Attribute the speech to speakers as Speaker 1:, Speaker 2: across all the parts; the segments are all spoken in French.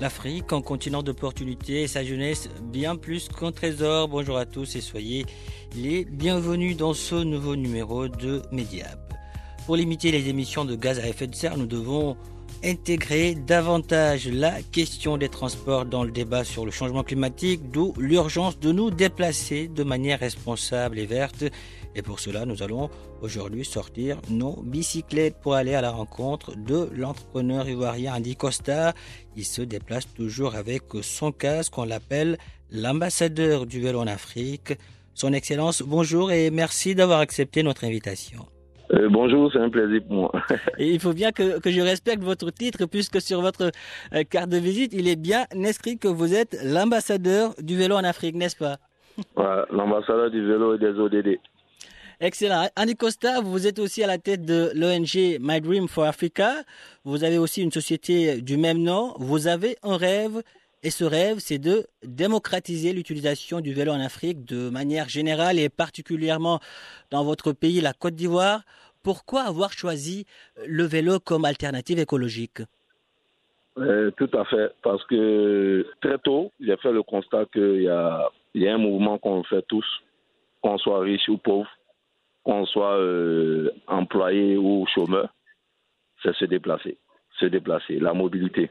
Speaker 1: L'Afrique, en continent d'opportunités et sa jeunesse, bien plus qu'un trésor. Bonjour à tous et soyez les bienvenus dans ce nouveau numéro de Mediap. Pour limiter les émissions de gaz à effet de serre, nous devons intégrer davantage la question des transports dans le débat sur le changement climatique, d'où l'urgence de nous déplacer de manière responsable et verte. Et pour cela, nous allons aujourd'hui sortir nos bicyclettes pour aller à la rencontre de l'entrepreneur ivoirien Andy Costa. Il se déplace toujours avec son casque, on l'appelle l'ambassadeur du vélo en Afrique. Son Excellence, bonjour et merci d'avoir accepté notre invitation.
Speaker 2: Euh, bonjour, c'est un plaisir pour moi.
Speaker 1: Et il faut bien que, que, je respecte votre titre puisque sur votre euh, carte de visite, il est bien inscrit que vous êtes l'ambassadeur du vélo en Afrique, n'est-ce pas?
Speaker 2: Ouais, L'ambassadeur du vélo et des ODD.
Speaker 1: Excellent. Andy Costa, vous êtes aussi à la tête de l'ONG My Dream for Africa. Vous avez aussi une société du même nom. Vous avez un rêve et ce rêve, c'est de démocratiser l'utilisation du vélo en Afrique de manière générale et particulièrement dans votre pays, la Côte d'Ivoire. Pourquoi avoir choisi le vélo comme alternative écologique?
Speaker 2: Euh, Tout à fait, parce que très tôt, j'ai fait le constat qu'il y a, il y a un mouvement qu'on fait tous, qu'on soit riche ou pauvre, qu'on soit euh, employé ou chômeur, c'est se déplacer, se déplacer, la mobilité.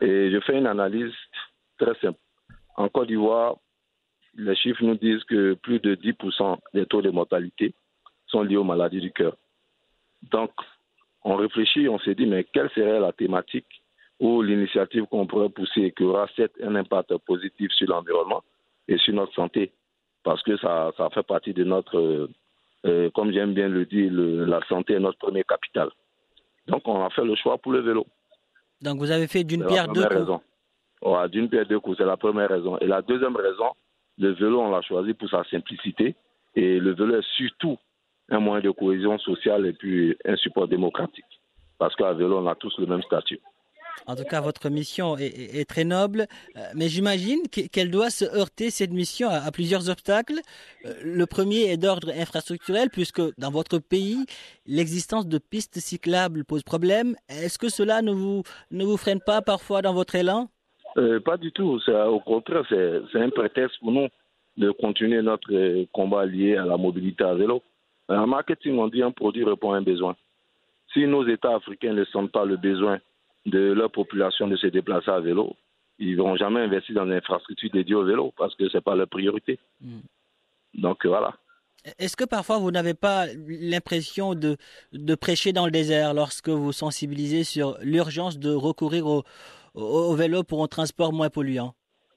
Speaker 2: Et je fais une analyse très simple. En Côte d'Ivoire, les chiffres nous disent que plus de 10% des taux de mortalité sont liés aux maladies du cœur. Donc, on réfléchit, on s'est dit, mais quelle serait la thématique ou l'initiative qu'on pourrait pousser qui aura un impact positif sur l'environnement et sur notre santé? Parce que ça, ça fait partie de notre, euh, comme j'aime bien le dire, le, la santé est notre premier capital. Donc, on a fait le choix pour le vélo.
Speaker 1: Donc vous avez fait d'une pierre deux coups.
Speaker 2: Ouais, d'une pierre deux coups, c'est la première raison. Et la deuxième raison, le vélo, on l'a choisi pour sa simplicité. Et le vélo est surtout un moyen de cohésion sociale et puis un support démocratique. Parce qu'à vélo, on a tous le même statut.
Speaker 1: En tout cas, votre mission est, très noble, mais j'imagine qu'elle doit se heurter, cette mission, à, plusieurs obstacles. Le premier est d'ordre infrastructurel, puisque dans votre pays, l'existence de pistes cyclables pose problème. Est-ce que cela ne vous, ne vous freine pas parfois dans votre élan?
Speaker 2: Euh, Pas du tout. Au contraire, c'est un prétexte pour nous de continuer notre combat lié à la mobilité à vélo. En marketing, on dit un produit répond à un besoin. Si nos États africains ne sentent pas le besoin de leur population de se déplacer à vélo, ils ne vont jamais investir dans une infrastructure dédiée au vélo parce que ce n'est pas leur priorité. Mm. Donc voilà.
Speaker 1: Est-ce que parfois vous n'avez pas l'impression de, de prêcher dans le désert lorsque vous sensibilisez sur l'urgence de recourir au, au, vélo pour un transport moins polluant?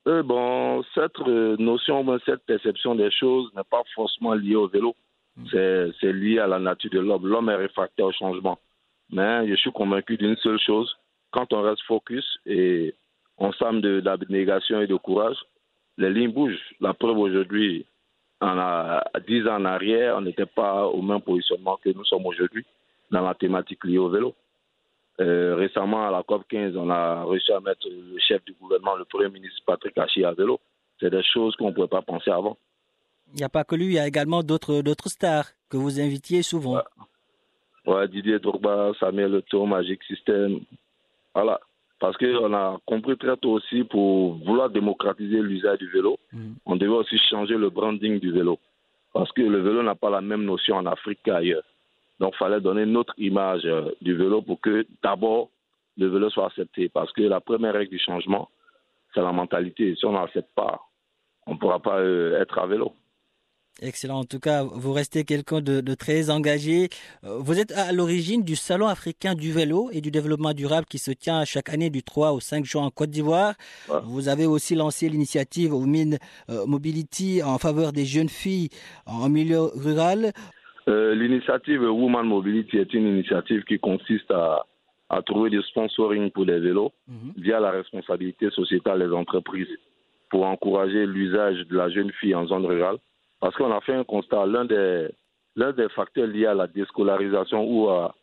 Speaker 2: Euh, Bon, cette notion, cette perception des choses n'est pas forcément liée au vélo. Mm. C'est lié à la nature de l'homme. L'homme est réfractaire au changement. Mais je suis convaincu d'une seule chose, quand on reste focus et on s'arme d'abnégation et de courage, les lignes bougent. La preuve aujourd'hui, a, 10 ans en arrière, on n'était pas au même positionnement que nous sommes aujourd'hui dans la thématique liée au vélo. Euh, récemment, à la COP 15, on a réussi à mettre le chef du gouvernement, le Premier ministre Patrick Hachi à vélo. C'est des choses qu'on ne pouvait pas penser avant.
Speaker 1: Il n'y a pas que lui, il y a également d'autres stars que vous invitiez souvent.
Speaker 2: Ouais. ouais Didier Drogba, Samuel Leto, Magic System, voilà. Parce qu'on a compris très tôt aussi, pour vouloir démocratiser l'usage du vélo, mm. on devait aussi changer le branding du vélo. Parce que le vélo n'a pas la même notion en Afrique qu'ailleurs. Donc, il fallait donner une autre image euh, du vélo pour que d'abord le vélo soit accepté. Parce que la première règle du changement, c'est la mentalité. Si on n'accepte pas on ne pourra pas euh, être à vélo.
Speaker 1: Excellent. En tout cas, vous restez quelqu'un de, très engagé. Euh, vous êtes à l'origine du Salon africain du vélo et du développement durable qui se tient chaque année du 3 au 5 juin en Côte d'Ivoire. Vous avez aussi lancé l'initiative Women Mobility en faveur des jeunes filles en milieu rural.
Speaker 2: L'initiative Women Mobility est une initiative qui consiste à, trouver du sponsoring pour les vélos mhm. via la responsabilité sociétale des entreprises pour encourager l'usage de la jeune fille en zone rurale. Parce qu'on a fait un constat, l'un des, l'un des facteurs liés à la déscolarisation ou à,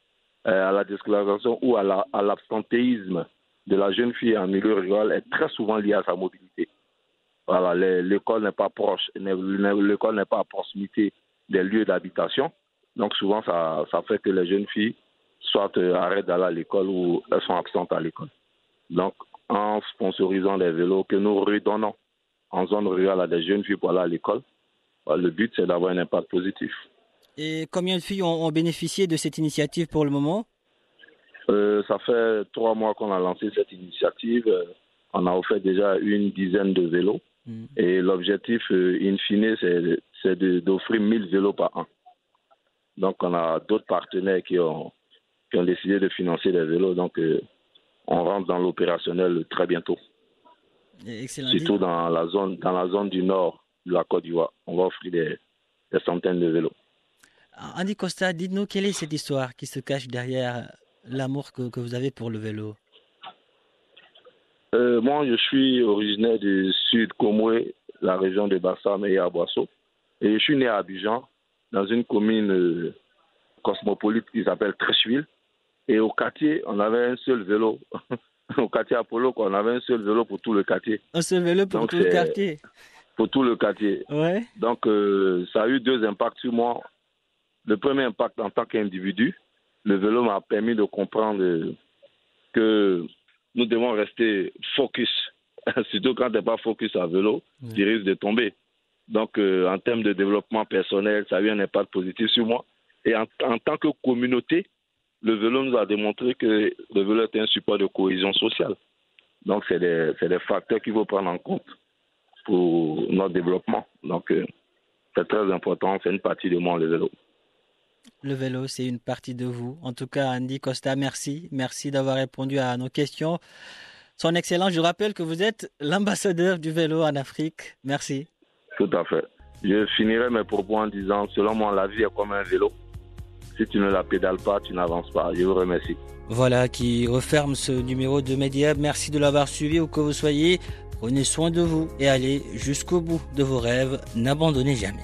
Speaker 2: euh, à la déscolarisation ou à, l'absentéisme de la jeune fille en milieu rural est très souvent lié à sa mobilité. Voilà, l'école n'est pas proche, l'école n'est pas à proximité des lieux d'habitation. Donc souvent, ça, ça fait que les jeunes filles soit euh, arrêtent d'aller à l'école ou elles sont absentes à l'école. Donc en sponsorisant des vélos que nous redonnons en zone rurale à des jeunes filles pour aller à l'école. Bah, le but, c'est d'avoir un impact positif.
Speaker 1: Et combien de filles ont, bénéficié de cette initiative pour le moment?
Speaker 2: Euh, Ça fait trois mois qu'on a lancé cette initiative. Euh, on a offert déjà une dizaine de vélos. Hmm. Et l'objectif, in fine, c'est d'offrir 1000 vélos par an. Donc, on a d'autres partenaires qui ont, qui ont décidé de financer des vélos. Donc, on rentre dans l'opérationnel très bientôt.
Speaker 1: Excellent.
Speaker 2: Surtout dans la zone, dans la zone du nord de la Côte d'Ivoire. On va offrir des, centaines de vélos.
Speaker 1: Andy Costa, dites-nous quelle est cette histoire qui se cache derrière l'amour que, vous avez pour le vélo?
Speaker 2: Euh, Moi, je suis originaire du sud Komoué, la région de Bassam et Aboisseau. Et je suis né à Abidjan, dans une commune euh, cosmopolite qui s'appelle Trècheville. Et au quartier, on avait un seul vélo. au quartier Apollo, on avait un seul vélo pour tout le quartier.
Speaker 1: Un seul vélo pour tout le quartier
Speaker 2: Pour tout le quartier.
Speaker 1: Ouais.
Speaker 2: Donc, euh, ça a eu deux impacts sur moi. Le premier impact en tant qu'individu, le vélo m'a permis de comprendre que nous devons rester focus. Surtout quand tu n'es pas focus à vélo, tu risques de tomber. Donc, euh, en termes de développement personnel, ça a eu un impact positif sur moi. Et en tant que communauté, le vélo nous a démontré que le vélo est un support de cohésion sociale. Donc, c'est des, des, facteurs qu'il faut prendre en compte pour notre développement. Donc, euh, c'est très important, c'est une partie de moi, le vélo.
Speaker 1: Le vélo, c'est une partie de vous. En tout cas, Andy Costa, merci. Merci d'avoir répondu à nos questions. Son Excellence, je rappelle que vous êtes l'ambassadeur du vélo en Afrique. Merci.
Speaker 2: Tout à fait. Je finirai mes propos en disant, selon moi, la vie est comme un vélo. Si tu ne la pédales pas, tu n'avances pas. Je vous remercie.
Speaker 1: Voilà qui referme ce numéro de Média. Merci de l'avoir suivi où que vous soyez. Prenez soin de vous et allez jusqu'au bout de vos rêves. N'abandonnez jamais.